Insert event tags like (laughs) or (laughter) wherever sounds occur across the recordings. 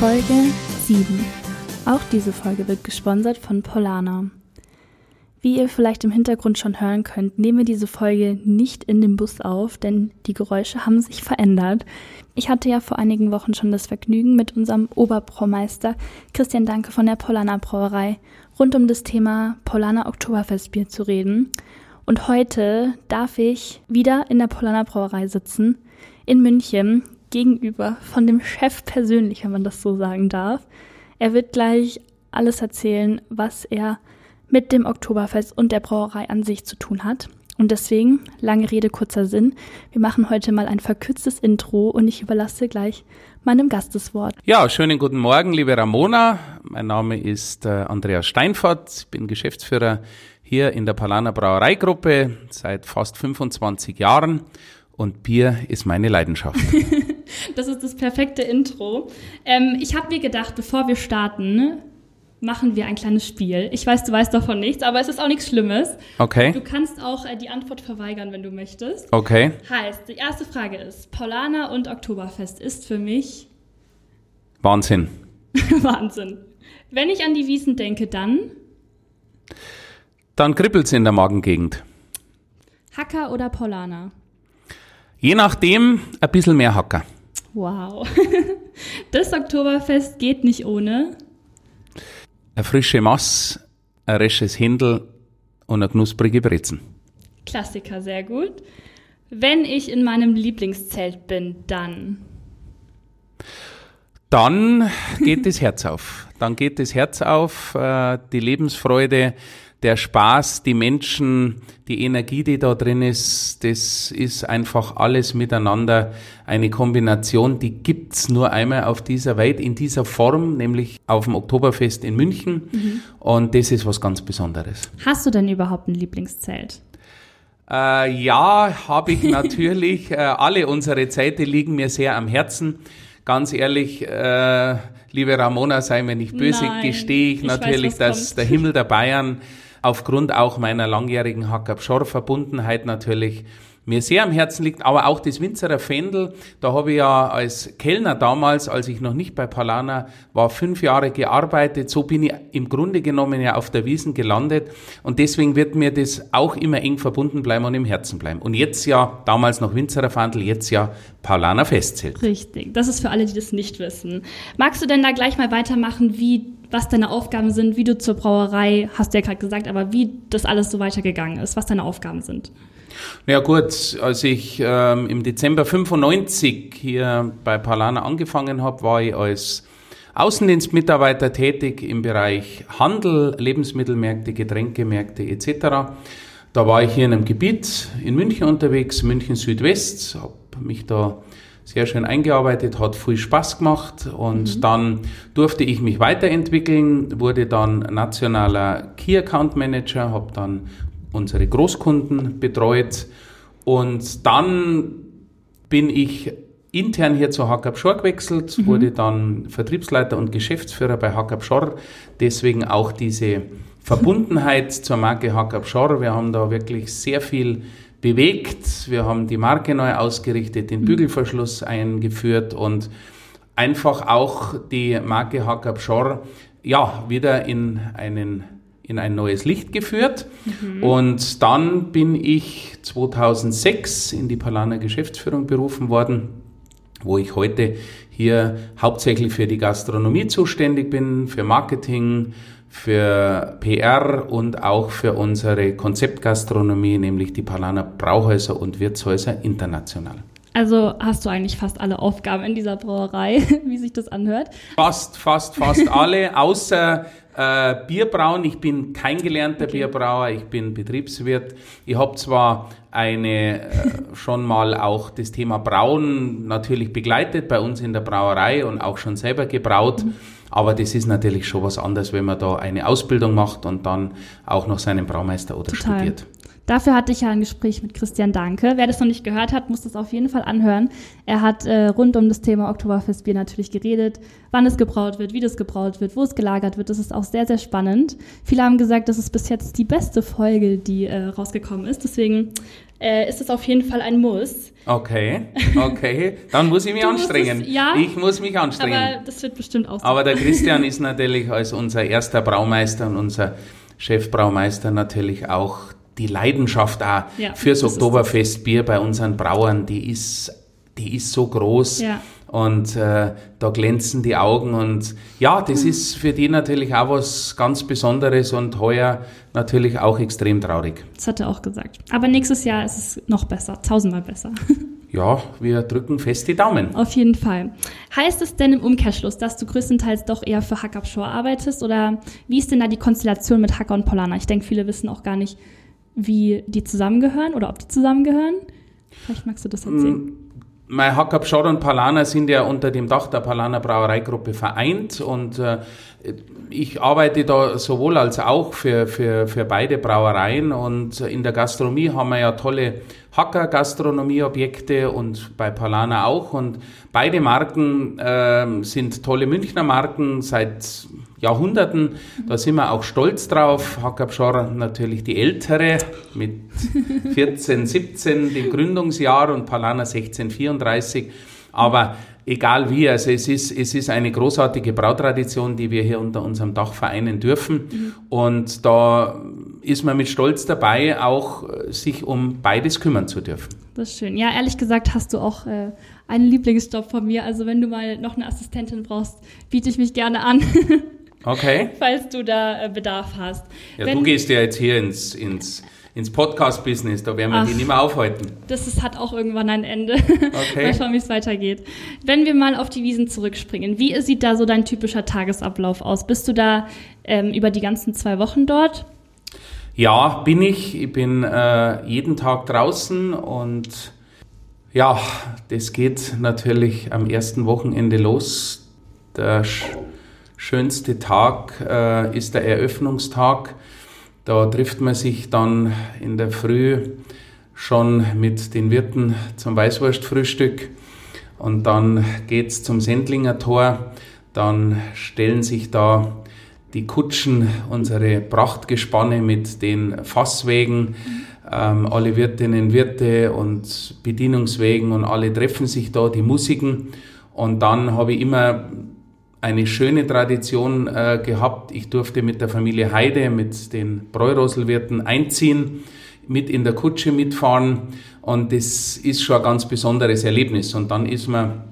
Folge 7. Auch diese Folge wird gesponsert von Polana. Wie ihr vielleicht im Hintergrund schon hören könnt, nehmen wir diese Folge nicht in dem Bus auf, denn die Geräusche haben sich verändert. Ich hatte ja vor einigen Wochen schon das Vergnügen, mit unserem Oberbraumeister Christian Danke von der Polana Brauerei rund um das Thema Polana Oktoberfestbier zu reden. Und heute darf ich wieder in der Polana Brauerei sitzen, in München, gegenüber von dem Chef persönlich, wenn man das so sagen darf. Er wird gleich alles erzählen, was er mit dem Oktoberfest und der Brauerei an sich zu tun hat. Und deswegen, lange Rede, kurzer Sinn, wir machen heute mal ein verkürztes Intro und ich überlasse gleich meinem Gast das Wort. Ja, schönen guten Morgen, liebe Ramona. Mein Name ist äh, Andreas Steinfort. Ich bin Geschäftsführer hier in der Palana Brauereigruppe seit fast 25 Jahren und Bier ist meine Leidenschaft. (laughs) das ist das perfekte Intro. Ähm, ich habe mir gedacht, bevor wir starten, machen wir ein kleines Spiel. Ich weiß, du weißt davon nichts, aber es ist auch nichts Schlimmes. Okay. Du kannst auch äh, die Antwort verweigern, wenn du möchtest. Okay. Heißt, die erste Frage ist, Paulaner und Oktoberfest ist für mich... Wahnsinn. (laughs) Wahnsinn. Wenn ich an die Wiesen denke, dann... Dann kribbelt's in der Magengegend. Hacker oder Paulaner? Je nachdem ein bisschen mehr Hacker. Wow. (laughs) Das Oktoberfest geht nicht ohne eine frische Mass, ein resches Händel und eine knusprige Brezen. Klassiker, sehr gut. Wenn ich in meinem Lieblingszelt bin, dann. Dann geht das Herz auf. Dann geht das Herz auf, äh, die Lebensfreude, der Spaß, die Menschen, die Energie, die da drin ist, das ist einfach alles miteinander eine Kombination, die gibt's nur einmal auf dieser Welt in dieser Form, nämlich auf dem Oktoberfest in München. Mhm. Und das ist was ganz Besonderes. Hast du denn überhaupt ein Lieblingszelt? Äh, ja, habe ich (laughs) natürlich. äh, alle unsere Zelte liegen mir sehr am Herzen. Ganz ehrlich, äh, liebe Ramona, sei mir nicht böse, Nein, gestehe ich, ich natürlich, weiß, dass kommt. der Himmel der Bayern aufgrund auch meiner langjährigen Hackab-Schor-Verbundenheit natürlich mir sehr am Herzen liegt, aber auch das Winzerer Fendel, da habe ich ja als Kellner damals, als ich noch nicht bei Palana war, fünf Jahre gearbeitet. So bin ich im Grunde genommen ja auf der Wiesen gelandet und deswegen wird mir das auch immer eng verbunden bleiben und im Herzen bleiben. Und jetzt ja, damals noch Winzerer Fandel, jetzt ja Paulaner Festzelt. Richtig, das ist für alle, die das nicht wissen. Magst du denn da gleich mal weitermachen, wie was deine Aufgaben sind, wie du zur Brauerei, hast du ja gerade gesagt, aber wie das alles so weitergegangen ist, was deine Aufgaben sind. Ja gut, als ich ähm, im Dezember 95 hier bei Palana angefangen habe, war ich als Außendienstmitarbeiter tätig im Bereich Handel, Lebensmittelmärkte, Getränkemärkte etc. Da war ich hier in einem Gebiet in München unterwegs, München Südwest, habe mich da sehr schön eingearbeitet, hat viel Spaß gemacht und mhm. dann durfte ich mich weiterentwickeln, wurde dann nationaler Key Account Manager, habe dann unsere Großkunden betreut und dann bin ich intern hier zu Hackab Schor gewechselt, mhm. wurde dann Vertriebsleiter und Geschäftsführer bei Hackab Schor, deswegen auch diese Verbundenheit (laughs) zur Marke Hackab Schor. Wir haben da wirklich sehr viel bewegt. Wir haben die Marke neu ausgerichtet, den mhm. Bügelverschluss eingeführt und einfach auch die Marke Hackab Schor ja, wieder in einen in ein neues Licht geführt. Mhm. Und dann bin ich 2006 in die Palaner Geschäftsführung berufen worden, wo ich heute hier hauptsächlich für die Gastronomie zuständig bin, für Marketing, für PR und auch für unsere Konzeptgastronomie, nämlich die Palaner Brauhäuser und Wirtshäuser international. Also hast du eigentlich fast alle Aufgaben in dieser Brauerei, (laughs) wie sich das anhört? Fast, fast, fast alle, außer äh, Bierbrauen. Ich bin kein gelernter okay. Bierbrauer, ich bin Betriebswirt. Ich habe zwar eine äh, schon mal auch das Thema Brauen natürlich begleitet bei uns in der Brauerei und auch schon selber gebraut. Mhm. Aber das ist natürlich schon was anderes, wenn man da eine Ausbildung macht und dann auch noch seinen Braumeister oder Total. studiert. Dafür hatte ich ja ein Gespräch mit Christian Danke. Wer das noch nicht gehört hat, muss das auf jeden Fall anhören. Er hat äh, rund um das Thema Oktoberfestbier natürlich geredet, wann es gebraut wird, wie das gebraut wird, wo es gelagert wird. Das ist auch sehr, sehr spannend. Viele haben gesagt, das ist bis jetzt die beste Folge, die äh, rausgekommen ist. Deswegen äh, ist es auf jeden Fall ein Muss. Okay, (laughs) okay. Dann muss ich mich anstrengen. es- ja, ich muss mich anstrengen. Aber das wird bestimmt auch so. Aber der Christian (laughs) ist natürlich als unser erster Braumeister und unser Chefbraumeister natürlich auch die Leidenschaft auch Ja, fürs Oktoberfestbier bei unseren Brauern, die ist, die ist so groß. Ja. Und äh, da glänzen die Augen und ja, das Mhm. ist für die natürlich auch was ganz Besonderes und heuer natürlich auch extrem traurig. Das hat er auch gesagt. Aber nächstes Jahr ist es noch besser, tausendmal besser. (laughs) Ja, wir drücken fest die Daumen. Auf jeden Fall. Heißt es denn im Umkehrschluss, dass du größtenteils doch eher für Hack Up Shore arbeitest? Oder wie ist denn da die Konstellation mit Hacker und Polana? Ich denke, viele wissen auch gar nicht, wie die zusammengehören oder ob die zusammengehören. Vielleicht magst du das erzählen. Mein Hackab Schott und Palana sind ja unter dem Dach der Palana Brauereigruppe vereint und äh, ich arbeite da sowohl als auch für, für, für beide Brauereien und in der Gastronomie haben wir ja tolle Hacker-Gastronomieobjekte und bei Palana auch und beide Marken ähm, sind tolle Münchner Marken seit Jahrhunderten. Da sind wir auch stolz drauf. Hackab Schor natürlich die ältere mit 14, 17, dem Gründungsjahr und Palana 1634. Aber egal wie, also es ist, es ist eine großartige Brautradition, die wir hier unter unserem Dach vereinen dürfen. Und da ist man mit Stolz dabei, auch äh, sich um beides kümmern zu dürfen. Das ist schön. Ja, ehrlich gesagt hast du auch äh, einen Lieblingsjob von mir. Also wenn du mal noch eine Assistentin brauchst, biete ich mich gerne an, (laughs) Okay? falls du da äh, Bedarf hast. Ja, wenn, du gehst ja jetzt hier ins, ins, ins Podcast-Business, da werden wir Ach. die nicht mehr aufhalten. Das ist, hat auch irgendwann ein Ende. Okay. (laughs) Mal schauen, wie es weitergeht. Wenn wir mal auf die Wiesen zurückspringen, wie sieht da so dein typischer Tagesablauf aus? Bist du da ähm, über die ganzen zwei Wochen dort? Ja, bin ich. Ich bin äh, jeden Tag draußen und ja, das geht natürlich am ersten Wochenende los. Der schönste Tag äh, ist der Eröffnungstag. Da trifft man sich dann in der Früh schon mit den Wirten zum Weißwurstfrühstück und dann geht's zum Sendlinger Tor. Dann stellen sich da die Kutschen, unsere Prachtgespanne mit den Fasswägen, ähm, alle Wirtinnen, Wirte und Bedienungswägen und alle treffen sich da, die Musiken. Und dann habe ich immer eine schöne Tradition äh, gehabt. Ich durfte mit der Familie Heide, mit den Bräuroselwirten einziehen, mit in der Kutsche mitfahren. Und das ist schon ein ganz besonderes Erlebnis. Und dann ist man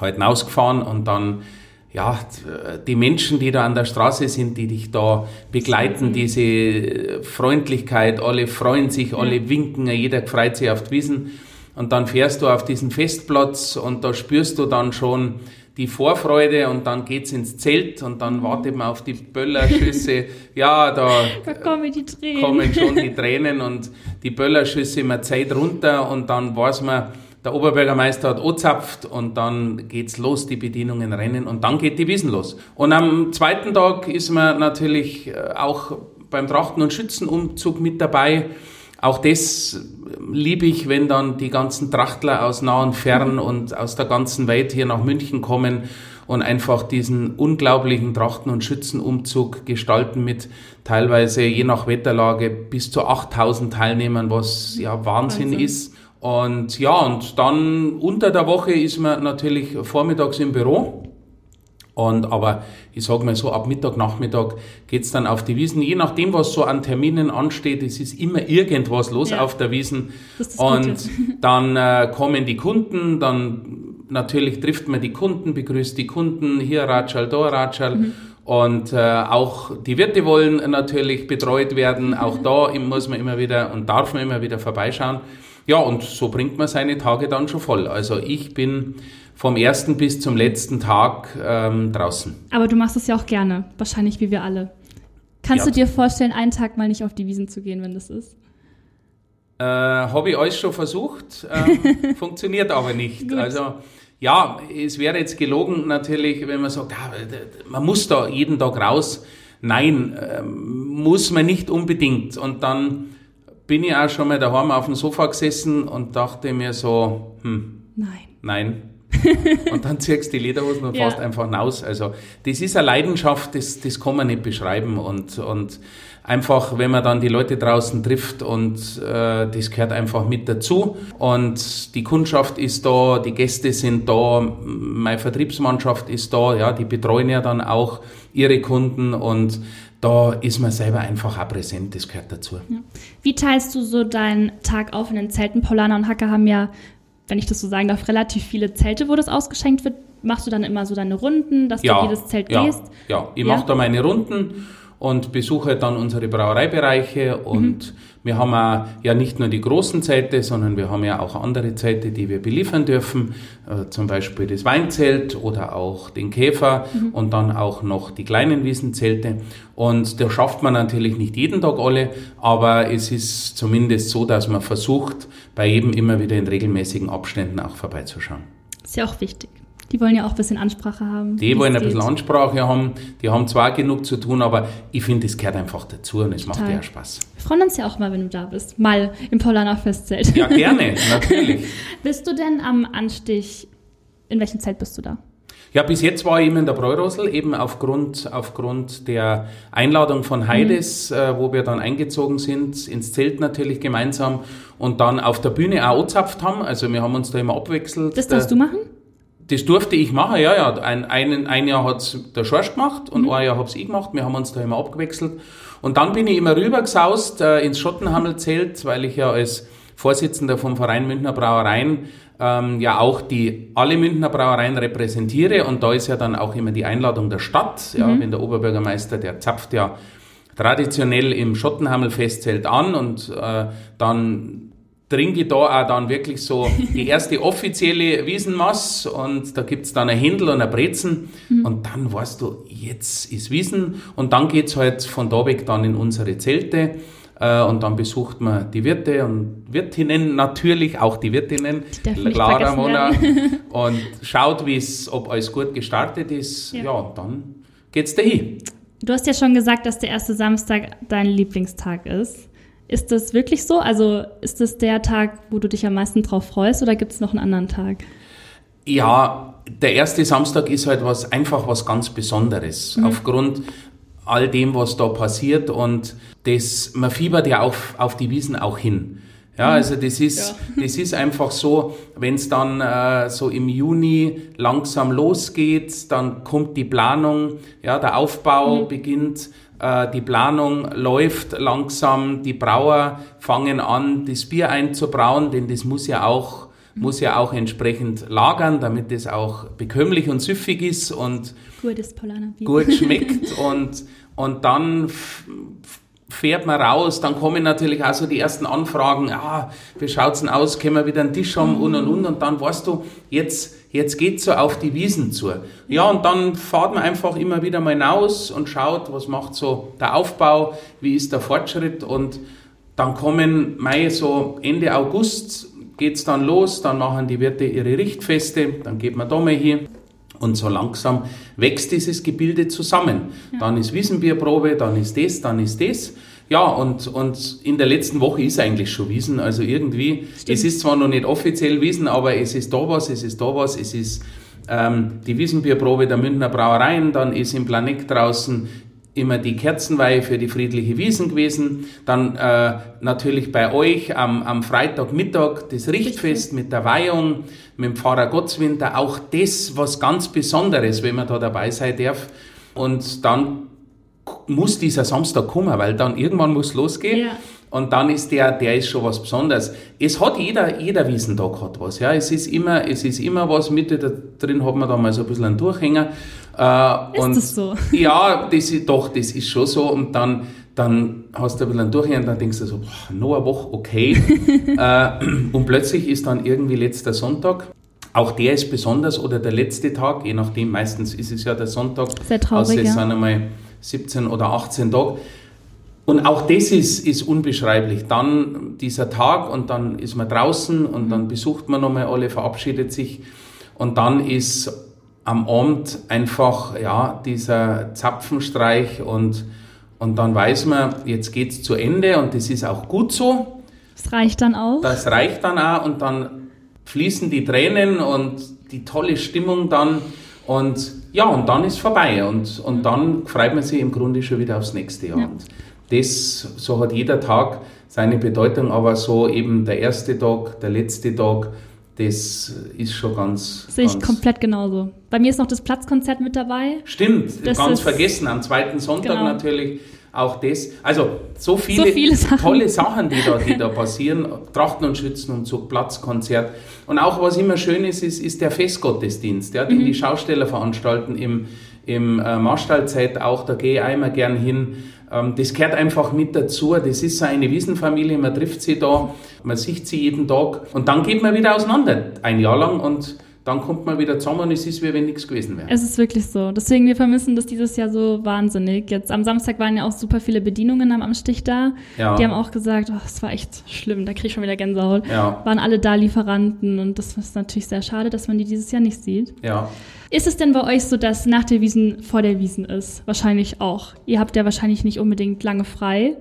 halt hinausgefahren und dann ja, die Menschen, die da an der Straße sind, die dich da begleiten, diese Freundlichkeit, alle freuen sich, alle winken, jeder freut sich auf die Wiesen. Und dann fährst du auf diesen Festplatz und da spürst du dann schon die Vorfreude und dann geht's ins Zelt und dann wartet man auf die Böllerschüsse. ja, da Da kommen kommen schon die (laughs) Tränen und die Böllerschüsse immer Zeit runter und dann weiß man, der Oberbürgermeister hat angezapft und dann geht's los, die Bedienungen rennen und dann geht die Wiesen los. Und am zweiten Tag ist man natürlich äh, auch beim Trachten- und Schützenumzug mit dabei. Auch das liebe ich, wenn dann die ganzen Trachtler aus nah und fern und aus der ganzen Welt hier nach München kommen und einfach diesen unglaublichen Trachten- und Schützenumzug gestalten mit teilweise je nach Wetterlage bis zu 8000 Teilnehmern, was ja Wahnsinn, Wahnsinn. ist. Und ja, und dann unter der Woche ist man natürlich vormittags im Büro. Und aber ich sage mal so, ab Mittag, Nachmittag geht's dann auf die Wiesen. Je nachdem, was so an Terminen ansteht, es ist immer irgendwas los Ja. auf der Wiesen. Und (laughs) dann äh, kommen die Kunden, dann natürlich trifft man die Kunden, begrüßt die Kunden, hier Ratschal, da Ratschal. Mhm. Und äh, auch die Wirte wollen natürlich betreut werden. Auch da muss man immer wieder und darf man immer wieder vorbeischauen. Ja, und so bringt man seine Tage dann schon voll. Also ich bin vom ersten bis zum letzten Tag ähm, draußen. Aber du machst es ja auch gerne, wahrscheinlich wie wir alle. Kannst Ja. du dir vorstellen, einen Tag mal nicht auf die Wiesen zu gehen, wenn das ist? Äh, Habe ich alles schon versucht, ähm, (laughs) funktioniert aber nicht. Gut. Also ja, es wäre jetzt gelogen natürlich, wenn man sagt, ah, man muss da jeden Tag raus. Nein, ähm, muss man nicht unbedingt. Und dann bin ich auch schon mal daheim auf dem Sofa gesessen und dachte mir so, hm, Nein. nein. (laughs) und dann ziehst du die Lederhosen und Ja. fährst einfach raus. Also das ist eine Leidenschaft, das, das kann man nicht beschreiben und, und einfach, wenn man dann die Leute draußen trifft und äh, das gehört einfach mit dazu und die Kundschaft ist da, die Gäste sind da, meine Vertriebsmannschaft ist da, ja, die betreuen ja dann auch ihre Kunden und da ist man selber einfach auch präsent, das gehört dazu. Wie teilst du so deinen Tag auf in den Zelten? Polana und Hacker haben ja, wenn ich das so sagen darf, relativ viele Zelte, wo das ausgeschenkt wird. Machst du dann immer so deine Runden, dass du in jedes Zelt ja, gehst? Ja, ich Ja? mache da meine Runden und besuche dann unsere Brauereibereiche und Mhm. Wir haben auch, ja nicht nur die großen Zelte, sondern wir haben ja auch andere Zelte, die wir beliefern dürfen, äh, zum Beispiel das Weinzelt oder auch den Käfer Mhm. und dann auch noch die kleinen Wiesenzelte und da schafft man natürlich nicht jeden Tag alle, aber es ist zumindest so, dass man versucht, bei jedem immer wieder in regelmäßigen Abständen auch vorbeizuschauen. Ist ja auch wichtig. Die wollen ja auch ein bisschen Ansprache haben. Die wollen ein bisschen. Ansprache haben, die haben zwar genug zu tun, aber ich finde, es gehört einfach dazu und es macht ja Spaß. Wir freuen uns ja auch mal, wenn du da bist. Mal im Polana Festzelt. Ja, gerne, (laughs) natürlich. Bist du denn am Anstich, in welchem Zelt bist du da? Ja, bis jetzt war ich immer in der Bräurosel, eben aufgrund, aufgrund der Einladung von Heides, äh, wo wir dann eingezogen sind, ins Zelt natürlich gemeinsam und dann auf der Bühne auch angezapft haben. Also wir haben uns da immer abwechselt. Das darfst du machen? Das durfte ich machen, ja, ja. Ein, ein, ein Jahr hat's der Schorsch gemacht und Mhm. ein Jahr hab's ich gemacht. Wir haben uns da immer abgewechselt. Und dann bin ich immer rübergesaust äh, ins Schottenhammelzelt, weil ich ja als Vorsitzender vom Verein Münchner Brauereien ähm, ja auch die alle Münchner Brauereien repräsentiere. Und da ist ja dann auch immer die Einladung der Stadt. Ja, Mhm. wenn der Oberbürgermeister, der zapft ja traditionell im Schottenhammel-Festzelt an und äh, dann trinke ich da auch dann wirklich so die erste offizielle Wiesenmass und da gibt's dann ein Händel und ein Brezen und dann weißt du, jetzt ist Wiesen und dann geht's halt von da weg dann in unsere Zelte äh, und dann besucht man die Wirte und Wirtinnen natürlich, auch die Wirtinnen, Clara, Mona (laughs) und schaut, wie's, ob alles gut gestartet ist. Ja. Ja, dann geht's dahin. Du hast ja schon gesagt, dass der erste Samstag dein Lieblingstag ist. Ist das wirklich so? Also ist das der Tag, wo du dich am meisten drauf freust oder gibt es noch einen anderen Tag? Ja, der erste Samstag ist halt was einfach was ganz Besonderes. Aufgrund all dem, was da passiert und das, man fiebert ja auf, auf die Wiesen auch hin. Ja, also das ist, (laughs) das ist einfach so, wenn es dann äh, so im Juni langsam losgeht, dann kommt die Planung, ja, der Aufbau beginnt, äh, die Planung läuft langsam, die Brauer fangen an, das Bier einzubrauen, denn das muss ja auch muss ja auch entsprechend lagern, damit es auch bekömmlich und süffig ist und gut (laughs) schmeckt. Und, und dann fährt man raus, dann kommen natürlich auch so die ersten Anfragen, ah, wie schaut's denn aus, können wir wieder einen Tisch haben? Und und und. Und dann weißt du, jetzt, jetzt geht's so auf die Wiesen zu. Ja, und dann fahrt man einfach immer wieder mal hinaus und schaut, was macht so der Aufbau, wie ist der Fortschritt und dann kommen Mai so Ende August geht's dann los, dann machen die Wirte ihre Richtfeste, dann geht man da mal hin und so langsam wächst dieses Gebilde zusammen. Dann ist Wiesenbierprobe, dann ist das, dann ist das. Ja, und, und in der letzten Woche ist eigentlich schon Wiesen, also irgendwie, es ist zwar noch nicht offiziell Wiesen, aber es ist da was, es ist da was, es ist ähm, die Wiesenbierprobe der Münchner Brauereien, dann ist im Planet draußen immer die Kerzenweihe für die friedliche Wiesen gewesen. Dann äh, natürlich bei euch am, am Freitagmittag das Richtfest mit der Weihung, mit dem Pfarrer Gottswinter. Auch das was ganz Besonderes, wenn man da dabei sein darf. Und dann muss dieser Samstag kommen, weil dann irgendwann muss losgehen. Ja. Und dann ist der, der ist schon was Besonderes. Es hat jeder, jeder Wiesentag hat was, ja. Es ist immer, es ist immer was, Mitte da drin hat man da mal so ein bisschen einen Durchhänger. Äh, Ist und das so? (laughs) Ja, das ist, doch, das ist schon so. Und dann, dann hast du ein bisschen einen Durchhänger und dann denkst du so, boah, noch eine Woche, okay. (laughs) äh, und plötzlich ist dann irgendwie letzter Sonntag. Auch der ist besonders oder der letzte Tag, je nachdem, meistens ist es ja der Sonntag. Sehr traurig, Also es ja. sind einmal 17 oder 18 Tage. Und auch das ist, ist unbeschreiblich. Dann dieser Tag und dann ist man draußen und dann besucht man nochmal alle, verabschiedet sich. Und dann ist am Abend einfach, ja, dieser Zapfenstreich und, und dann weiß man, jetzt geht's zu Ende und das ist auch gut so. Das reicht dann auch. Das reicht dann auch und dann fließen die Tränen und die tolle Stimmung dann. Und ja, und dann ist vorbei. Und, und dann freut man sich im Grunde schon wieder aufs nächste Jahr. Ja. Und das, so hat jeder Tag seine Bedeutung, aber so eben der erste Tag, der letzte Tag, das ist schon ganz. Sehe ich komplett genauso. Bei mir ist noch das Platzkonzert mit dabei. Stimmt, das ganz vergessen, am zweiten Sonntag genau. natürlich auch das. Also so viele, so viele Sachen. tolle Sachen, die da, die da passieren. Trachten und Schützen und so Platzkonzert. Und auch was immer schön ist, ist, ist der Festgottesdienst, ja, den mhm. die Schausteller veranstalten im, im äh, Marstallzeit auch. Da gehe ich einmal gern hin. Ähm, das gehört einfach mit dazu. Das ist so eine Wiesenfamilie. Man trifft sie da, man sieht sie jeden Tag und dann geht man wieder auseinander. Ein Jahr lang und dann kommt man wieder zusammen und es ist wie wenn nichts gewesen wäre. Es ist wirklich so. Deswegen, wir vermissen das dieses Jahr so wahnsinnig. Jetzt am Samstag waren ja auch super viele Bedienungen am Amstich da. Ja. Die haben auch gesagt, oh, es war echt schlimm, da kriege ich schon wieder Gänsehaut. Ja. Waren alle da Lieferanten und das ist natürlich sehr schade, dass man die dieses Jahr nicht sieht. Ja. Ist es denn bei euch so, dass nach der Wiesen vor der Wiesen ist? Wahrscheinlich auch. Ihr habt ja wahrscheinlich nicht unbedingt lange frei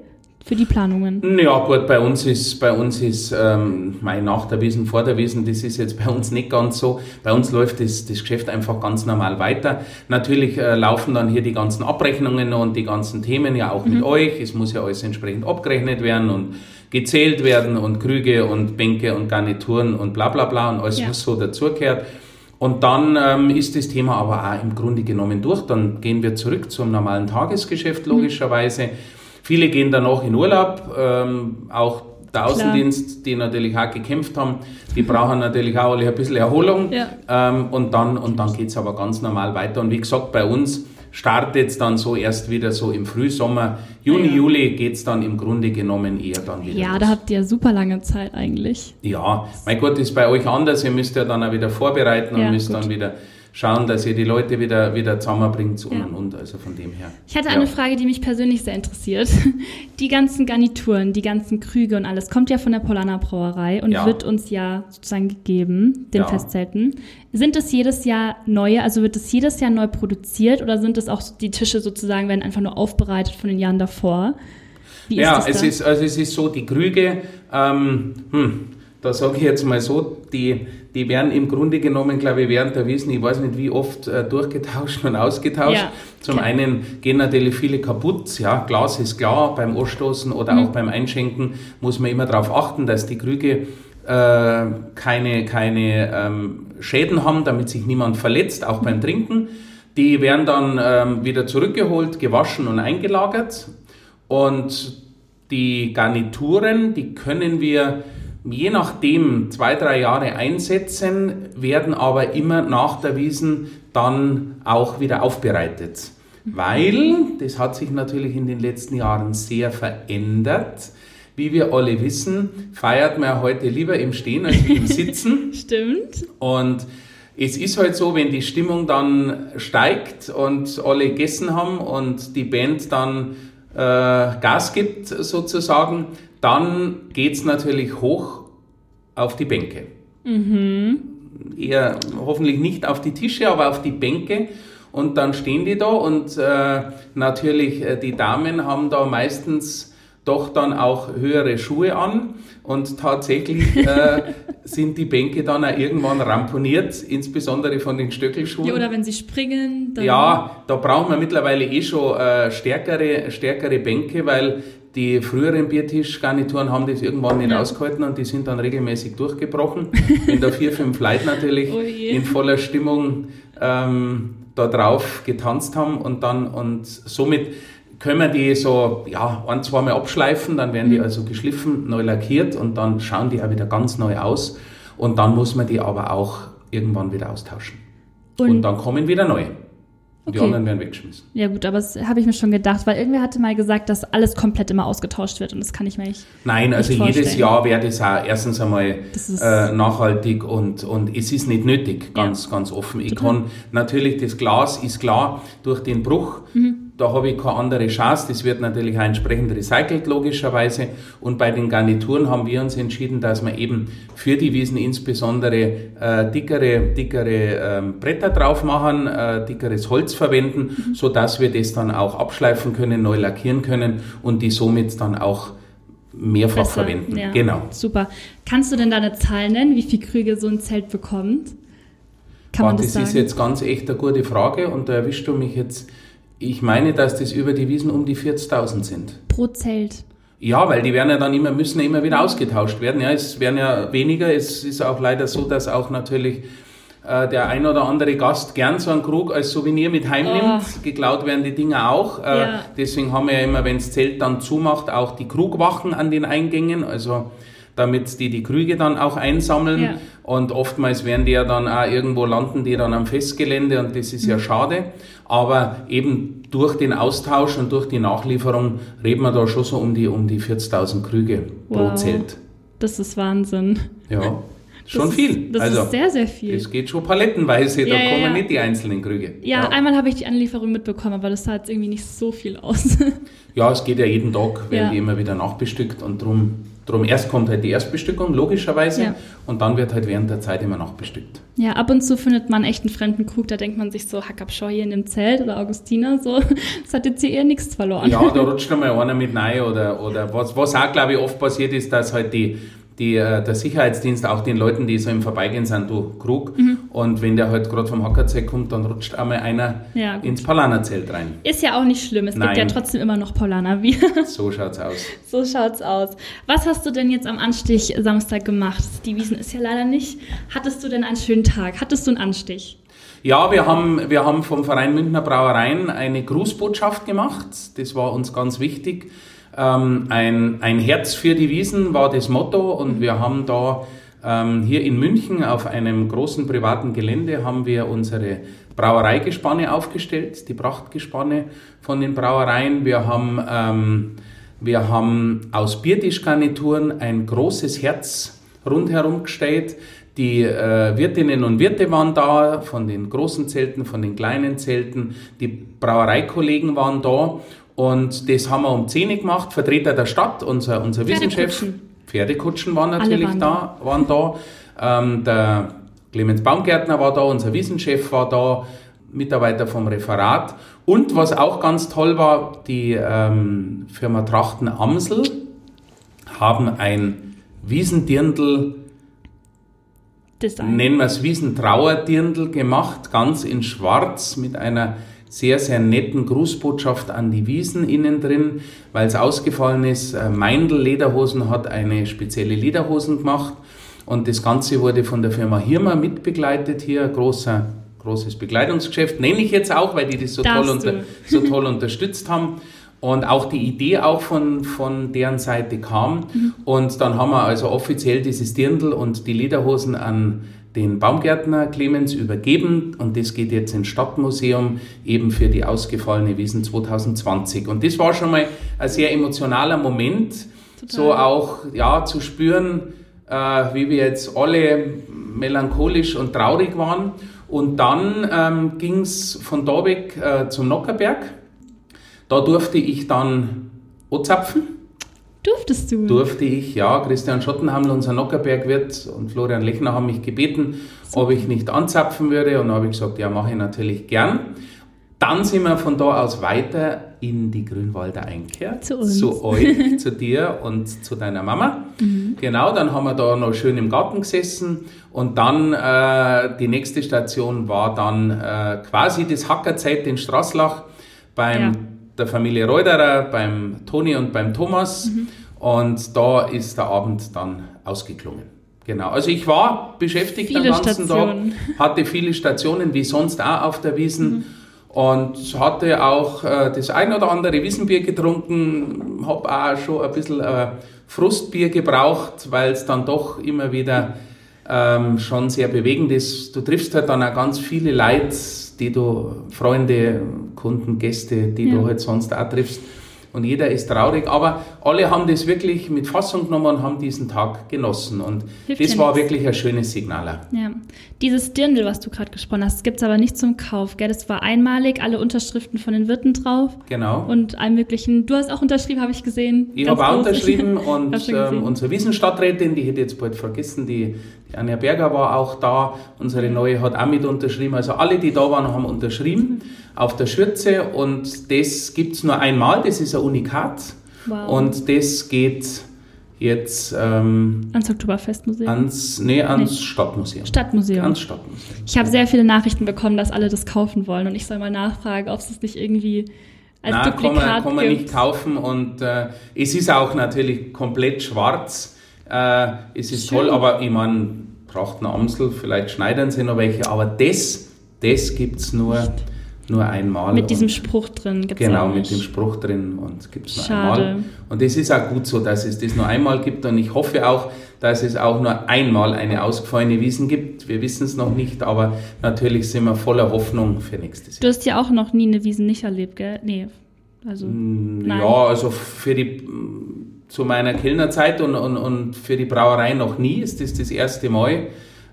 für die Planungen? Ja, gut, bei uns ist, bei uns ist ähm, mein nach der Wiesen, vor der Wiesen, das ist jetzt bei uns nicht ganz so. Bei uns läuft das, das Geschäft einfach ganz normal weiter. Natürlich äh, laufen dann hier die ganzen Abrechnungen und die ganzen Themen ja auch mhm. mit euch. Es muss ja alles entsprechend abgerechnet werden und gezählt werden und Krüge und Bänke und Garnituren und bla bla bla und alles, ja. was so dazugehört. Und dann ähm, ist das Thema aber auch im Grunde genommen durch. Dann gehen wir zurück zum normalen Tagesgeschäft, mhm. logischerweise. Mhm. Viele gehen dann auch in Urlaub, ähm, auch der Außendienst, Klar. die natürlich auch gekämpft haben, die brauchen natürlich auch alle ein bisschen Erholung. Ja. Ähm, und dann, und dann geht es aber ganz normal weiter. Und wie gesagt, bei uns startet es dann so erst wieder so im Frühsommer. Juni, ja. Juli geht es dann im Grunde genommen eher dann wieder. Ja, los. da habt ihr super lange Zeit eigentlich. Ja, mein Gott, ist bei euch anders. Ihr müsst ja dann auch wieder vorbereiten und ja, müsst gut. dann wieder schauen, dass ihr die Leute wieder, wieder zusammenbringt und ja. und und. Also von dem her. Ich hatte ja. eine Frage, die mich persönlich sehr interessiert. (laughs) Die ganzen Garnituren, die ganzen Krüge und alles kommt ja von der Polana Brauerei und ja. wird uns ja sozusagen gegeben, den Festzelten. Sind es jedes Jahr neue, also wird es jedes Jahr neu produziert oder sind es auch die Tische sozusagen, werden einfach nur aufbereitet von den Jahren davor? Wie ja, ist es ist, also es ist so, die Krüge, ähm, hm, da sage ich jetzt mal so, die, die werden im Grunde genommen, glaube ich, während der Wiesen, ich weiß nicht wie oft, äh, durchgetauscht und ausgetauscht. Ja, Zum okay. einen gehen natürlich viele kaputt, ja, Glas ist klar, beim Anstoßen oder mhm. auch beim Einschenken muss man immer darauf achten, dass die Krüge äh, keine, keine ähm, Schäden haben, damit sich niemand verletzt, auch beim Trinken. Die werden dann ähm, wieder zurückgeholt, gewaschen und eingelagert. Und die Garnituren, die können wir je nachdem zwei, drei Jahre einsetzen, werden aber immer nach der Wiesen dann auch wieder aufbereitet. Weil, das hat sich natürlich in den letzten Jahren sehr verändert. Wie wir alle wissen, feiert man heute lieber im Stehen als im Sitzen. (laughs) Stimmt. Und es ist halt so, wenn die Stimmung dann steigt und alle gegessen haben und die Band dann äh, Gas gibt sozusagen, dann geht es natürlich hoch auf die Bänke. Mhm. Eher hoffentlich nicht auf die Tische, aber auf die Bänke. Und dann stehen die da und äh, natürlich äh, die Damen haben da meistens doch dann auch höhere Schuhe an und tatsächlich äh, (laughs) sind die Bänke dann auch irgendwann ramponiert, insbesondere von den Stöckelschuhen. Ja, oder wenn sie springen. ja, da braucht man mittlerweile eh schon äh, stärkere, stärkere Bänke, weil die früheren Biertischgarnituren haben das irgendwann nicht ja. ausgehalten und die sind dann regelmäßig durchgebrochen. (laughs) Wenn da vier, fünf Leute natürlich oh in voller Stimmung ähm, da drauf getanzt haben und dann und somit können wir die so ja, ein, zweimal abschleifen, dann werden die mhm. also geschliffen, neu lackiert und dann schauen die auch wieder ganz neu aus. Und dann muss man die aber auch irgendwann wieder austauschen. Und, und dann kommen wieder neue. Okay. Die anderen werden weggeschmissen. Ja gut, aber das habe ich mir schon gedacht, weil irgendwer hatte mal gesagt, dass alles komplett immer ausgetauscht wird und das kann ich mir nicht Nein, also nicht jedes Jahr wäre das auch erstens einmal äh, nachhaltig und, und es ist nicht nötig, ganz, ja. ganz offen. Ich Total. kann natürlich, das Glas ist klar, durch den Bruch mhm da habe ich keine andere Chance. Das wird natürlich auch entsprechend recycelt, logischerweise. Und bei den Garnituren haben wir uns entschieden, dass wir eben für die Wiesen insbesondere äh, dickere, dickere ähm, Bretter drauf machen, äh, dickeres Holz verwenden, mhm. so dass wir das dann auch abschleifen können, neu lackieren können und die somit dann auch mehrfach Besser, verwenden. ja. Genau. Super. Kannst du denn da eine Zahl nennen, wie viele Krüge so ein Zelt bekommt? Kann man das, das ist jetzt ganz echt eine gute Frage und da erwischst du mich jetzt. Ich meine, dass das über die Wiesen um die 40.000 sind. Pro Zelt. Ja, weil die werden ja dann immer, müssen ja immer wieder ausgetauscht werden. Ja, es werden ja weniger. Es ist auch leider so, dass auch natürlich äh, der ein oder andere Gast gern so einen Krug als Souvenir mit heimnimmt. Geklaut werden die Dinger auch. Äh, Ja. Deswegen haben wir ja immer, wenn das Zelt dann zumacht, auch die Krugwachen an den Eingängen. Also damit die die Krüge dann auch einsammeln. Ja. Und oftmals werden die ja dann auch irgendwo landen, die dann am Festgelände und das Mhm. ist ja schade. Aber eben durch den Austausch und durch die Nachlieferung reden wir da schon so um die, um die 40.000 Krüge pro Wow. Zelt. Das ist Wahnsinn. Ja, schon das viel. Ist, das also, ist sehr, sehr viel. es geht schon palettenweise, da Ja, ja, kommen ja. nicht die einzelnen Krüge. Ja, einmal habe ich die Anlieferung mitbekommen, aber das sah jetzt irgendwie nicht so viel aus. Ja, es geht ja jeden Tag, werden die immer wieder nachbestückt und drum, drum erst kommt halt die Erstbestückung, logischerweise, Ja. und dann wird halt während der Zeit immer nachbestückt. ja, ab und zu findet man echt einen fremden Krug, da denkt man sich so, Hackabschau hier in dem Zelt oder Augustiner, so, (laughs) das hat jetzt hier eher nichts verloren. Ja, da (laughs) rutscht einmal einer mit rein oder, oder was, was auch, glaube ich, oft passiert ist, dass halt die, die, der Sicherheitsdienst auch den Leuten, die so im Vorbeigehen sind, du Krug, Mhm. und wenn der halt gerade vom Hackerzelt kommt, dann rutscht einmal einer Ja, ins Palanerzelt rein. Ist ja auch nicht schlimm, es gibt Nein. ja trotzdem immer noch Paulaner wie. (laughs) So schaut's aus. so schaut's aus. Was hast du denn jetzt am Anstich Samstag gemacht? Die Wiesen ist ja leider nicht. Hattest du denn einen schönen Tag? Hattest du einen Anstich? Ja, wir haben, wir haben vom Verein Münchner Brauereien eine Grußbotschaft gemacht. Das war uns ganz wichtig. Ähm, ein, ein Herz für die Wiesen war das Motto und wir haben da ähm, hier in München auf einem großen privaten Gelände haben wir unsere Brauereigespanne aufgestellt, die Prachtgespanne von den Brauereien. Wir haben, ähm, wir haben aus Biertischgarnituren ein großes Herz rundherum gestellt. Die äh, Wirtinnen und Wirte waren da, von den großen Zelten, von den kleinen Zelten. Die Brauereikollegen waren da. Und das haben wir um 10 Uhr gemacht. Vertreter der Stadt, unser, unser Wissenschef. Pferdekutschen. Waren natürlich waren da, waren da. Ähm, der Clemens Baumgärtner war da, unser Wissenschef war da, Mitarbeiter vom Referat. Und was auch ganz toll war, die ähm, Firma Trachten Amsel haben ein Wiesendirndl Design. nennen wir es Wiesentrauerdirndl gemacht, ganz in schwarz mit einer sehr, sehr netten Grußbotschaft an die Wiesen innen drin, weil es ausgefallen ist. Äh, Meindl Lederhosen hat eine spezielle Lederhosen gemacht und das Ganze wurde von der Firma Hirma mitbegleitet hier, großer, großes Bekleidungsgeschäft, nenne ich jetzt auch, weil die das so toll, unter, so toll unterstützt haben. Und auch die Idee auch von, von deren Seite kam. Und dann haben wir also offiziell dieses Dirndl und die Lederhosen an den Baumgärtner Clemens übergeben. Und das geht jetzt ins Stadtmuseum eben für die ausgefallene Wiesen 2020. Und das war schon mal ein sehr emotionaler Moment, Total. so auch ja, zu spüren, äh, wie wir jetzt alle melancholisch und traurig waren. Und dann ähm, ging es von da weg äh, zum Nockerberg. Da durfte ich dann anzapfen. Durftest du? Durfte ich, ja. Christian Schottenhaml, unser Nockerbergwirt und Florian Lechner haben mich gebeten, ob ich nicht anzapfen würde. Und da habe ich gesagt, ja, mache ich natürlich gern. Dann sind wir von da aus weiter in die Grünwalder Einkehr. Zu uns. Zu euch, (laughs) zu dir und zu deiner Mama. Genau, dann haben wir da noch schön im Garten gesessen. Und dann äh, die nächste Station war dann äh, quasi das Hackerzeit in Straßlach beim Ja. Der Familie Reuterer, beim Toni und beim Thomas. Mhm. Und da ist der Abend dann ausgeklungen. Genau. Also ich war beschäftigt Viele den ganzen Stationen. Tag, hatte viele Stationen, wie sonst auch auf der Wiesen. Mhm. Und hatte auch äh, das ein oder andere Wiesenbier getrunken, habe auch schon ein bisschen äh, Frustbier gebraucht, weil es dann doch immer wieder ähm, schon sehr bewegend ist. Du triffst halt dann auch ganz viele Leute, die du, Freunde, Kunden, Gäste, die Ja. du halt sonst auch triffst. Und jeder ist traurig, aber alle haben das wirklich mit Fassung genommen und haben diesen Tag genossen. Und Hilft das war nichts. wirklich ein schönes Signal. Ja. Dieses Dirndl, was du gerade gesponnen hast, gibt es aber nicht zum Kauf, gell? Das war einmalig, alle Unterschriften von den Wirten drauf Genau. und allem möglichen. Du hast auch unterschrieben, habe ich gesehen. Ich habe auch unterschrieben (laughs) und ähm, unsere Wiesenstadträtin, die hätte jetzt bald vergessen, die Anja Berger war auch da, unsere neue hat auch mit unterschrieben. Also alle, die da waren, haben unterschrieben auf der Schürze und das gibt's nur einmal, das ist ein Unikat Wow. und das geht jetzt ähm, ans Oktoberfestmuseum. Ans, nee, ans nee. Stadtmuseum. Stadtmuseum. Ans Stadtmuseum. Ich habe sehr viele Nachrichten bekommen, dass alle das kaufen wollen und ich soll mal nachfragen, ob es das nicht irgendwie als Nein, Duplikat kann man, kann man gibt. nicht kaufen und äh, es ist auch natürlich komplett schwarz. Äh, es ist Schön. toll, aber ich meine, braucht eine Amsel, vielleicht schneiden sie noch welche, aber das, das gibt es nur, nur einmal. Mit diesem Spruch drin gibt Genau, mit dem Spruch drin und gibt es nur Schade. einmal. Und das ist auch gut so, dass es das nur einmal gibt und ich hoffe auch, dass es auch nur einmal eine ausgefallene Wiesen gibt. Wir wissen es noch nicht, aber natürlich sind wir voller Hoffnung für nächstes Du Jahr. hast ja auch noch nie eine Wiesen nicht erlebt, gell? Nee. Also, nein. Ja, also für die zu meiner Kellnerzeit und, und, und für die Brauerei noch nie, ist das das erste Mal.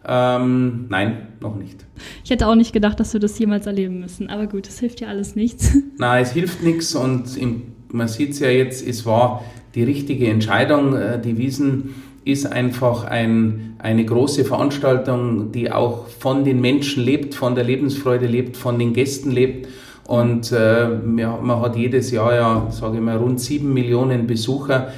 Ähm, nein, noch nicht. ich hätte auch nicht gedacht, dass wir das jemals erleben müssen. Aber gut, das hilft ja alles nichts. (laughs) Nein, es hilft nichts und im, man sieht es ja jetzt, es war die richtige Entscheidung. Äh, Die Wiesen ist einfach ein, eine große Veranstaltung, die auch von den Menschen lebt, von der Lebensfreude lebt, von den Gästen lebt. Und äh, man hat jedes Jahr ja, sage ich mal, rund sieben Millionen Besucher.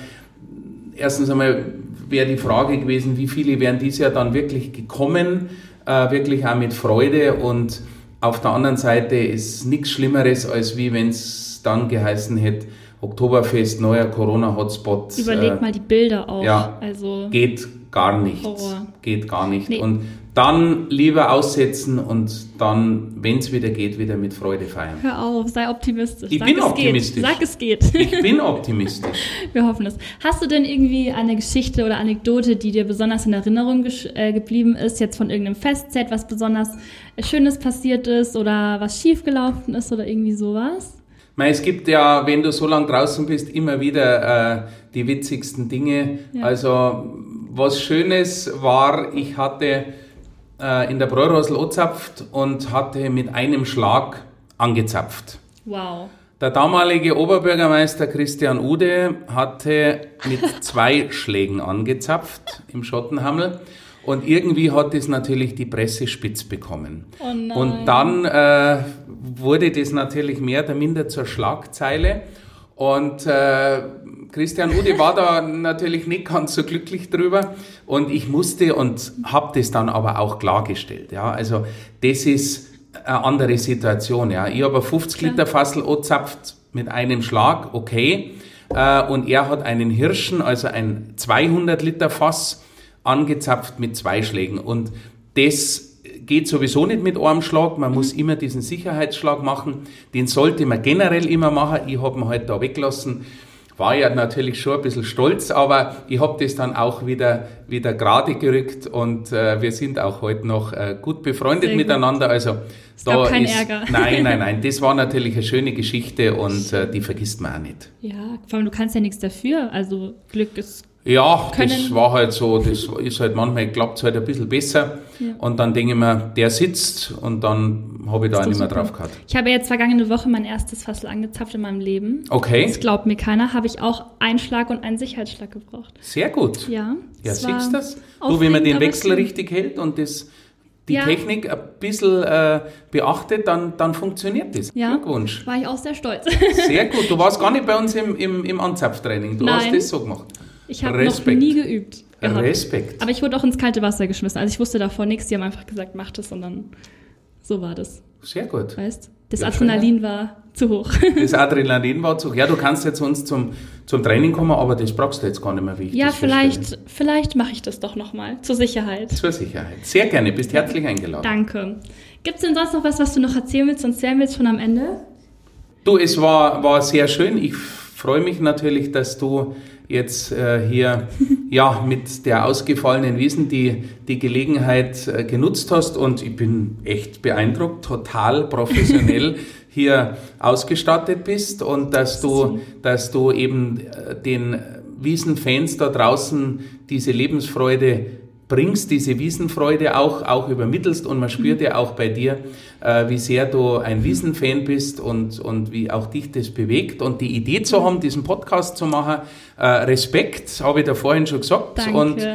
Erstens einmal wäre die Frage gewesen, wie viele wären dieses Jahr dann wirklich gekommen, äh, wirklich auch mit Freude und auf der anderen Seite ist nichts Schlimmeres, als wie wenn es dann geheißen hätte, Oktoberfest, neuer Corona-Hotspot. Überleg äh, mal die Bilder auch. ja. Also, Geht gar nicht. Horror. Geht gar nicht. Nee. Und dann lieber aussetzen und dann, wenn es wieder geht, wieder mit Freude feiern. hör auf, sei optimistisch. Ich Sag, bin optimistisch. Geht. Sag, es geht. Ich (laughs) bin optimistisch. Wir hoffen es. Hast du denn irgendwie eine Geschichte oder Anekdote, die dir besonders in Erinnerung äh, geblieben ist, jetzt von irgendeinem Festzelt, was besonders Schönes passiert ist oder was schiefgelaufen ist oder irgendwie sowas? Mei, es gibt ja, wenn du so lange draußen bist, immer wieder äh, die witzigsten Dinge. Ja. Also was Schönes war, ich hatte äh, in der Bräurosel angezapft und hatte mit einem Schlag angezapft. Wow. Der damalige Oberbürgermeister Christian Ude hatte mit zwei (laughs) Schlägen angezapft im Schottenhammel. Und irgendwie hat es natürlich die Presse spitz bekommen. Oh. Und dann äh, wurde das natürlich mehr oder minder zur Schlagzeile. Und äh, Christian Ude war da (laughs) natürlich nicht ganz so glücklich drüber. Und ich musste und habe das dann aber auch klargestellt. Ja, also das ist eine andere Situation. Ja, ich habe ein 50 Liter Fassel angezapft mit einem Schlag, okay. Äh, und er hat einen Hirschen, also ein 200 Liter Fass angezapft mit zwei Schlägen. Und das geht sowieso nicht mit einem Schlag. Man muss immer diesen Sicherheitsschlag machen. Den sollte man generell immer machen. Ich habe ihn halt da weggelassen. War ja natürlich schon ein bisschen stolz, aber ich habe das dann auch wieder, wieder gerade gerückt und äh, wir sind auch heute noch äh, gut befreundet Sehr gut. miteinander. Also Es gab keinen Ärger. (laughs) Nein, nein, nein. (laughs) Das war natürlich eine schöne Geschichte und äh, die vergisst man auch nicht. Ja, vor allem du kannst ja nichts dafür. Also Glück ist. Ja, das Können- war halt so, das ist halt manchmal klappt es halt ein bisschen besser. Ja. Und dann denke ich mir, der sitzt und dann habe ich da auch nicht mehr drauf gehabt. Ich habe jetzt vergangene Woche mein erstes Fassel angezapft in meinem Leben. Okay, Das glaubt mir keiner. Habe ich auch einen Schlag und einen Sicherheitsschlag gebraucht. sehr gut. Ja. Ja, siehst du das? Du, wenn man den Wechsel richtig hält und das, die Ja. Technik ein bisschen äh, beachtet, dann, dann funktioniert das. Ja. Glückwunsch. War ich auch sehr stolz. Sehr gut. Du warst (laughs) gar nicht bei uns im, im, im Anzapftraining. Du hast Nein. das so gemacht. Ich habe noch nie geübt. gehabt. Respekt. Aber ich wurde auch ins kalte Wasser geschmissen. Also ich wusste davor nichts. Die haben einfach gesagt, mach das und dann so war das. Sehr gut. Weißt? Das Ja, schön, Adrenalin war zu hoch. Das Adrenalin war zu. Ja, du kannst jetzt uns zum, zum Training kommen, aber das brauchst du jetzt gar nicht mehr, wie ich ja, vielleicht, vielleicht mache ich das doch nochmal. Zur Sicherheit. Zur Sicherheit. Sehr gerne, bist herzlich eingeladen. Danke. Gibt es denn sonst noch was, was du noch erzählen willst und erzählen willst von am Ende? Du, es war, war sehr schön. Ich freue mich natürlich, dass du jetzt äh, hier (laughs) ja, mit der ausgefallenen Wiesen die, die Gelegenheit äh, genutzt hast. Und ich bin echt beeindruckt, total professionell (laughs) hier ausgestattet bist. Und dass du, dass du eben äh, den Wiesenfans da draußen diese Lebensfreude bringst, diese Wiesenfreude auch, auch übermittelst und man spürt ja auch bei dir, äh, wie sehr du ein Wiesenfan bist und, und wie auch dich das bewegt und die Idee zu haben, diesen Podcast zu machen, äh, Respekt, habe ich da vorhin schon gesagt Danke. und,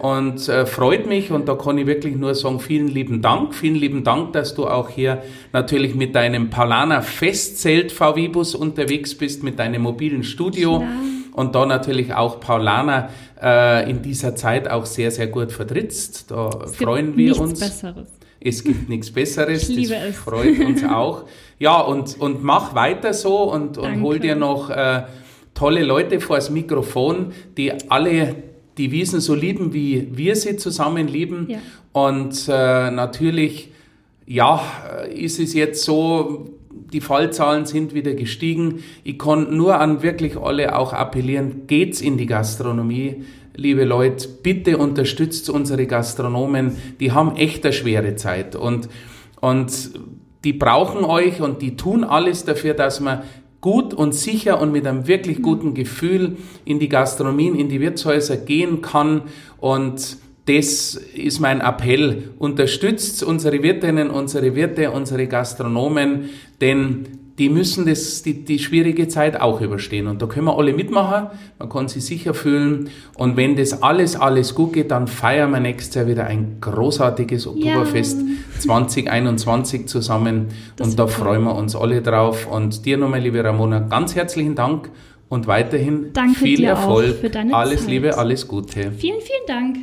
und äh, freut mich und da kann ich wirklich nur sagen, vielen lieben Dank, vielen lieben Dank, dass du auch hier natürlich mit deinem Paulaner Festzelt VW-Bus unterwegs bist, mit deinem mobilen Studio Klar. Und da natürlich auch Paulaner äh, in dieser Zeit auch sehr, sehr gut vertrittst. Da es freuen wir uns. Besseres. Es gibt nichts Besseres. (laughs) Ich liebe das es. freut uns (laughs) auch. Ja, und, und mach weiter so und, und hol dir noch äh, tolle Leute vor das Mikrofon, die alle die Wiesen so lieben, wie wir sie zusammen lieben. Ja. Und äh, natürlich, ja, ist es jetzt so, die Fallzahlen sind wieder gestiegen. Ich kann nur an wirklich alle auch appellieren, geht's in die Gastronomie. Liebe Leute, bitte unterstützt unsere Gastronomen. Die haben echt eine schwere Zeit und, und die brauchen euch und die tun alles dafür, dass man gut und sicher und mit einem wirklich guten Gefühl in die Gastronomien, in die Wirtshäuser gehen kann und das ist mein Appell. Unterstützt unsere Wirtinnen, unsere Wirte, unsere Gastronomen, denn die müssen das, die, die schwierige Zeit auch überstehen. Und da können wir alle mitmachen, man kann sich sicher fühlen. Und wenn das alles, alles gut geht, dann feiern wir nächstes Jahr wieder ein großartiges Oktoberfest ja. 2021 zusammen. Das und da freuen wir uns alle drauf. Und dir nochmal, liebe Ramona, ganz herzlichen Dank und weiterhin Danke viel Erfolg. Auch für deine alles Zeit. Liebe, alles Gute. Vielen, vielen Dank.